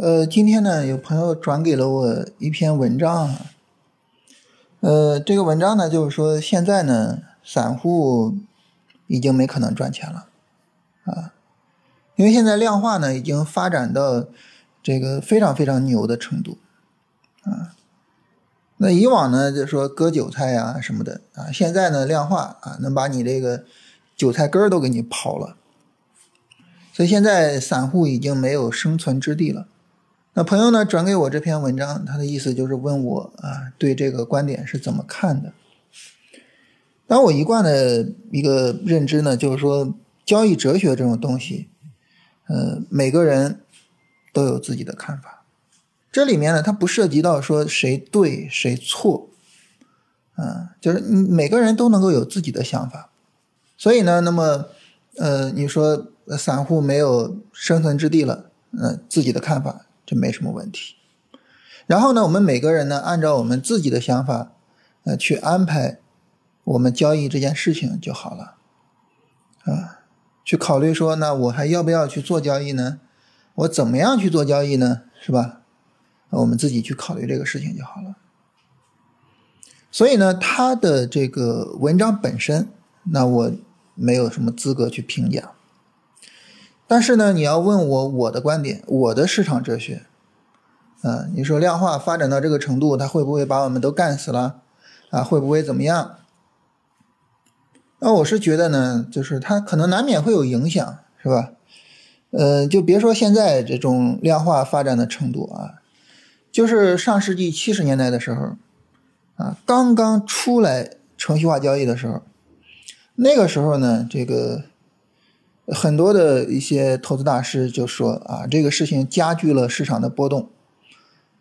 呃，今天呢，有朋友转给了我一篇文章，呃，这个文章呢，就是说现在呢，散户已经没可能赚钱了，啊，因为现在量化呢已经发展到这个非常非常牛的程度，啊，那以往呢，就说割韭菜呀什么的啊，现在呢，量化啊能把你这个韭菜根儿都给你刨了。所以现在散户已经没有生存之地了。那朋友呢转给我这篇文章，他的意思就是问我啊，对这个观点是怎么看的？当我一贯的一个认知呢，就是说交易哲学这种东西，呃，每个人都有自己的看法。这里面呢，它不涉及到说谁对谁错，啊，就是你每个人都能够有自己的想法。所以呢，那么呃，你说。散户没有生存之地了，嗯，自己的看法这没什么问题。然后呢，我们每个人呢，按照我们自己的想法，呃，去安排我们交易这件事情就好了，啊，去考虑说，那我还要不要去做交易呢？我怎么样去做交易呢？是吧？我们自己去考虑这个事情就好了。所以呢，他的这个文章本身，那我没有什么资格去评价。但是呢，你要问我我的观点，我的市场哲学，啊，你说量化发展到这个程度，它会不会把我们都干死了？啊，会不会怎么样？那我是觉得呢，就是它可能难免会有影响，是吧？呃，就别说现在这种量化发展的程度啊，就是上世纪七十年代的时候，啊，刚刚出来程序化交易的时候，那个时候呢，这个。很多的一些投资大师就说啊，这个事情加剧了市场的波动，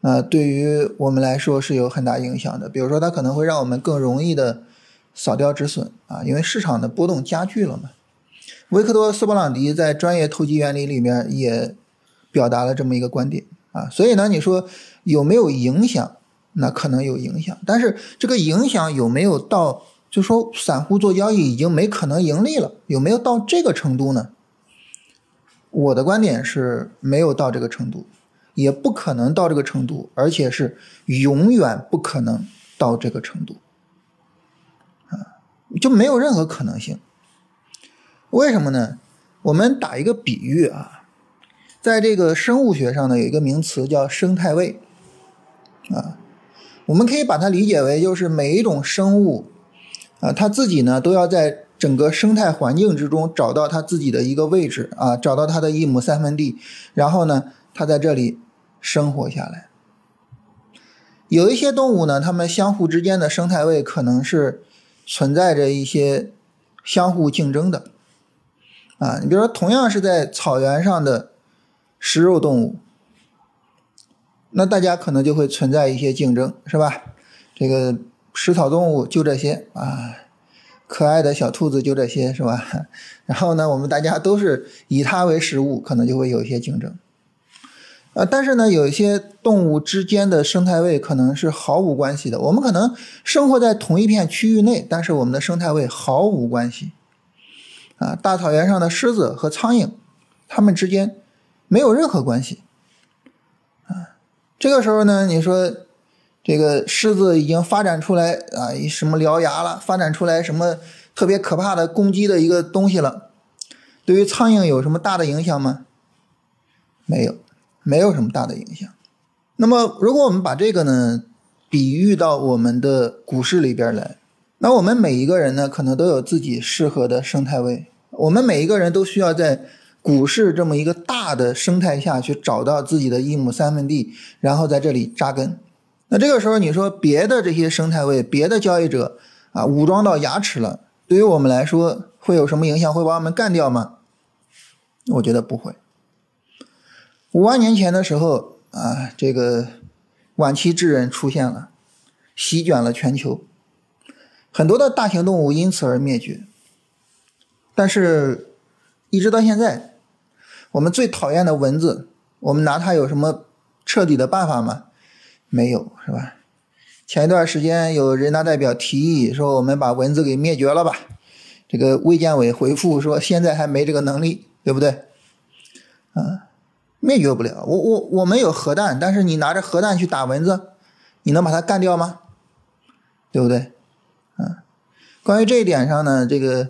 啊，对于我们来说是有很大影响的。比如说，它可能会让我们更容易的扫掉止损啊，因为市场的波动加剧了嘛。维克多·斯波朗迪在《专业投机原理》里面也表达了这么一个观点啊。所以呢，你说有没有影响？那可能有影响，但是这个影响有没有到？就说散户做交易已经没可能盈利了，有没有到这个程度呢？我的观点是没有到这个程度，也不可能到这个程度，而且是永远不可能到这个程度，啊，就没有任何可能性。为什么呢？我们打一个比喻啊，在这个生物学上呢，有一个名词叫生态位，啊，我们可以把它理解为就是每一种生物。啊，他自己呢都要在整个生态环境之中找到他自己的一个位置啊，找到他的一亩三分地，然后呢，他在这里生活下来。有一些动物呢，它们相互之间的生态位可能是存在着一些相互竞争的啊。你比如说，同样是在草原上的食肉动物，那大家可能就会存在一些竞争，是吧？这个。食草动物就这些啊，可爱的小兔子就这些是吧？然后呢，我们大家都是以它为食物，可能就会有一些竞争。啊，但是呢，有一些动物之间的生态位可能是毫无关系的。我们可能生活在同一片区域内，但是我们的生态位毫无关系。啊，大草原上的狮子和苍蝇，它们之间没有任何关系。啊，这个时候呢，你说。这个狮子已经发展出来啊，什么獠牙了？发展出来什么特别可怕的攻击的一个东西了？对于苍蝇有什么大的影响吗？没有，没有什么大的影响。那么，如果我们把这个呢比喻到我们的股市里边来，那我们每一个人呢，可能都有自己适合的生态位。我们每一个人都需要在股市这么一个大的生态下去找到自己的一亩三分地，然后在这里扎根。那这个时候，你说别的这些生态位、别的交易者啊，武装到牙齿了，对于我们来说会有什么影响？会把我们干掉吗？我觉得不会。五万年前的时候啊，这个晚期智人出现了，席卷了全球，很多的大型动物因此而灭绝。但是，一直到现在，我们最讨厌的蚊子，我们拿它有什么彻底的办法吗？没有是吧？前一段时间有人大代表提议说，我们把蚊子给灭绝了吧？这个卫健委回复说，现在还没这个能力，对不对？啊，灭绝不了。我我我们有核弹，但是你拿着核弹去打蚊子，你能把它干掉吗？对不对？嗯，关于这一点上呢，这个《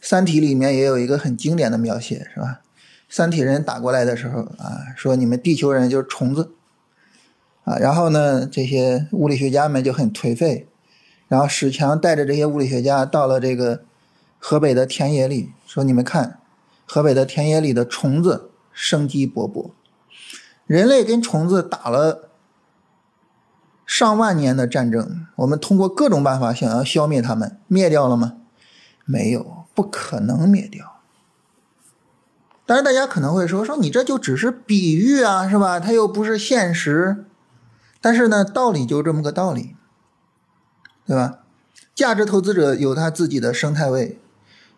三体》里面也有一个很经典的描写，是吧？三体人打过来的时候啊，说你们地球人就是虫子啊，然后呢，这些物理学家们就很颓废，然后史强带着这些物理学家到了这个河北的田野里，说你们看，河北的田野里的虫子生机勃勃，人类跟虫子打了上万年的战争，我们通过各种办法想要消灭它们，灭掉了吗？没有，不可能灭掉。当然，大家可能会说：“说你这就只是比喻啊，是吧？它又不是现实。”但是呢，道理就这么个道理，对吧？价值投资者有他自己的生态位，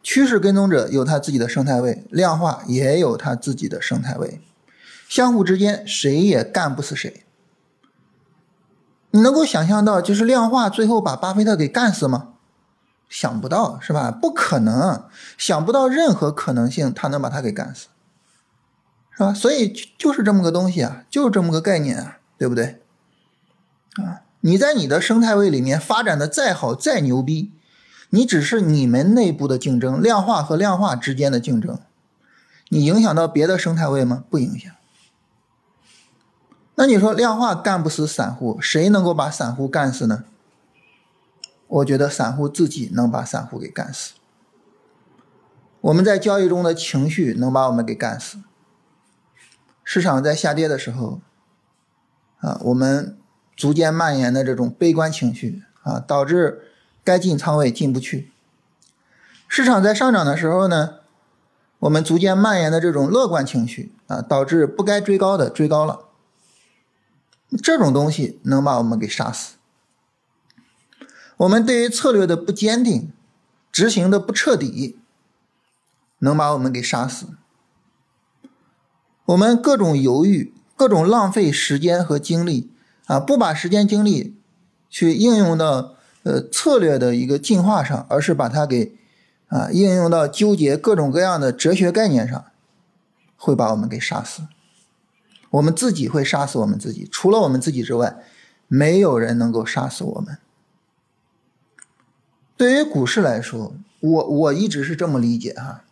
趋势跟踪者有他自己的生态位，量化也有他自己的生态位，相互之间谁也干不死谁。你能够想象到，就是量化最后把巴菲特给干死吗？想不到是吧？不可能，想不到任何可能性，他能把他给干死，是吧？所以就是这么个东西啊，就是这么个概念啊，对不对？啊，你在你的生态位里面发展的再好再牛逼，你只是你们内部的竞争，量化和量化之间的竞争，你影响到别的生态位吗？不影响。那你说量化干不死散户，谁能够把散户干死呢？我觉得散户自己能把散户给干死。我们在交易中的情绪能把我们给干死。市场在下跌的时候，啊，我们逐渐蔓延的这种悲观情绪啊，导致该进仓位进不去。市场在上涨的时候呢，我们逐渐蔓延的这种乐观情绪啊，导致不该追高的追高了。这种东西能把我们给杀死。我们对于策略的不坚定，执行的不彻底，能把我们给杀死。我们各种犹豫，各种浪费时间和精力啊，不把时间精力去应用到呃策略的一个进化上，而是把它给啊应用到纠结各种各样的哲学概念上，会把我们给杀死。我们自己会杀死我们自己，除了我们自己之外，没有人能够杀死我们。对于股市来说，我我一直是这么理解哈。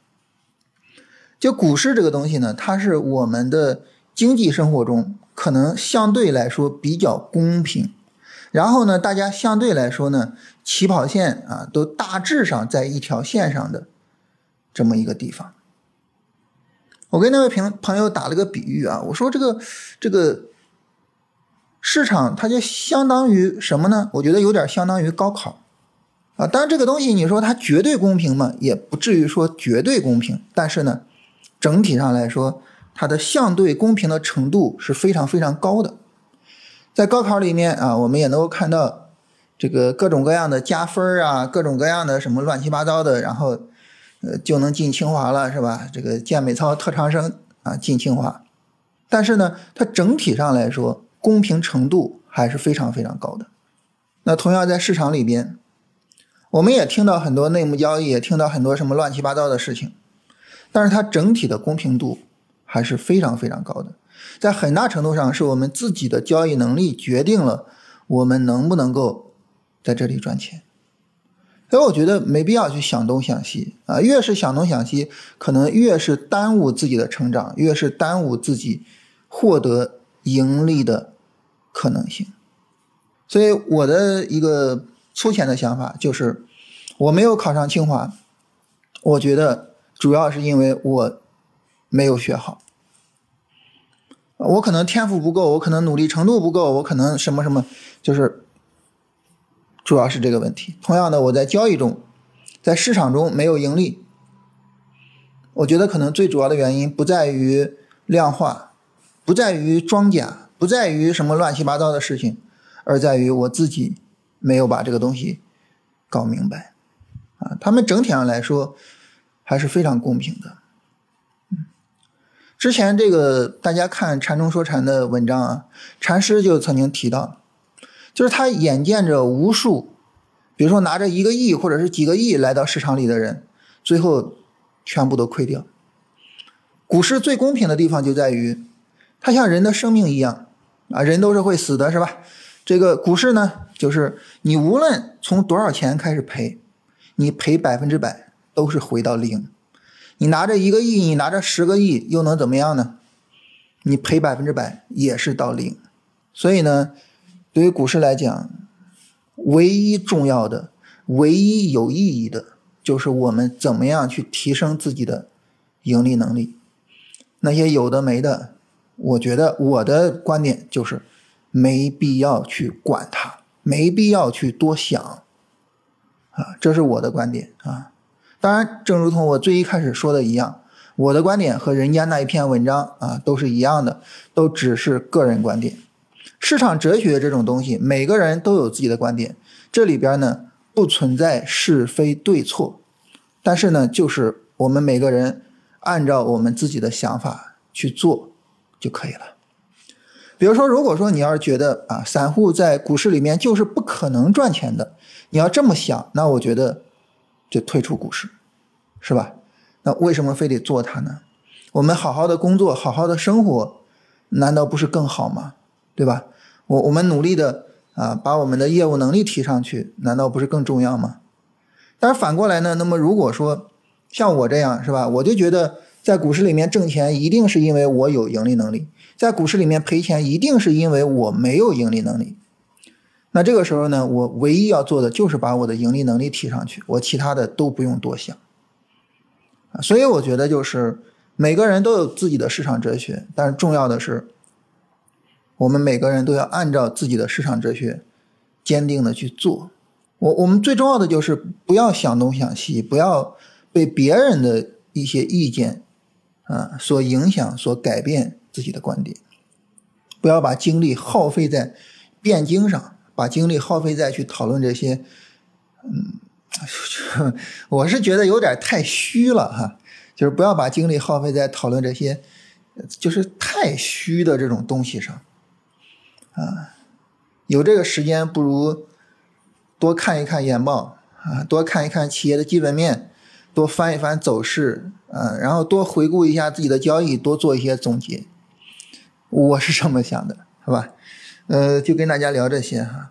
就股市这个东西呢，它是我们的经济生活中可能相对来说比较公平，然后呢，大家相对来说呢，起跑线啊都大致上在一条线上的这么一个地方。我跟那位朋朋友打了个比喻啊，我说这个这个市场它就相当于什么呢？我觉得有点相当于高考。啊，当然这个东西你说它绝对公平嘛，也不至于说绝对公平。但是呢，整体上来说，它的相对公平的程度是非常非常高的。在高考里面啊，我们也能够看到这个各种各样的加分啊，各种各样的什么乱七八糟的，然后呃就能进清华了，是吧？这个健美操特长生啊进清华。但是呢，它整体上来说公平程度还是非常非常高的。那同样在市场里边。我们也听到很多内幕交易，也听到很多什么乱七八糟的事情，但是它整体的公平度还是非常非常高的，在很大程度上是我们自己的交易能力决定了我们能不能够在这里赚钱。所以我觉得没必要去想东想西啊，越是想东想西，可能越是耽误自己的成长，越是耽误自己获得盈利的可能性。所以我的一个。粗浅的想法就是，我没有考上清华，我觉得主要是因为我没有学好，我可能天赋不够，我可能努力程度不够，我可能什么什么，就是主要是这个问题。同样的，我在交易中，在市场中没有盈利，我觉得可能最主要的原因不在于量化，不在于庄家，不在于什么乱七八糟的事情，而在于我自己。没有把这个东西搞明白，啊，他们整体上来说还是非常公平的。之前这个大家看禅中说禅的文章啊，禅师就曾经提到，就是他眼见着无数，比如说拿着一个亿或者是几个亿来到市场里的人，最后全部都亏掉。股市最公平的地方就在于，它像人的生命一样啊，人都是会死的，是吧？这个股市呢，就是你无论从多少钱开始赔，你赔百分之百都是回到零。你拿着一个亿，你拿着十个亿，又能怎么样呢？你赔百分之百也是到零。所以呢，对于股市来讲，唯一重要的、唯一有意义的，就是我们怎么样去提升自己的盈利能力。那些有的没的，我觉得我的观点就是没必要去管它，没必要去多想啊，这是我的观点啊。当然，正如同我最一开始说的一样，我的观点和人家那一篇文章啊都是一样的，都只是个人观点。市场哲学这种东西，每个人都有自己的观点，这里边呢不存在是非对错，但是呢，就是我们每个人按照我们自己的想法去做就可以了。比如说，如果说你要是觉得啊，散户在股市里面就是不可能赚钱的，你要这么想，那我觉得就退出股市，是吧？那为什么非得做它呢？我们好好的工作，好好的生活，难道不是更好吗？对吧？我我们努力的啊，把我们的业务能力提上去，难道不是更重要吗？但是反过来呢？那么如果说像我这样是吧，我就觉得在股市里面挣钱一定是因为我有盈利能力，在股市里面赔钱一定是因为我没有盈利能力。那这个时候呢，我唯一要做的就是把我的盈利能力提上去，我其他的都不用多想。所以我觉得就是每个人都有自己的市场哲学，但是重要的是。我们每个人都要按照自己的市场哲学，坚定的去做。我我们最重要的就是不要想东想西，不要被别人的一些意见啊所影响、所改变自己的观点。不要把精力耗费在辩经上，把精力耗费在去讨论这些，嗯，我是觉得有点太虚了哈。就是不要把精力耗费在讨论这些，就是太虚的这种东西上。啊，有这个时间，不如多看一看研报啊，多看一看企业的基本面，多翻一翻走势啊，然后多回顾一下自己的交易，多做一些总结。我是这么想的，好吧？呃，就跟大家聊这些哈。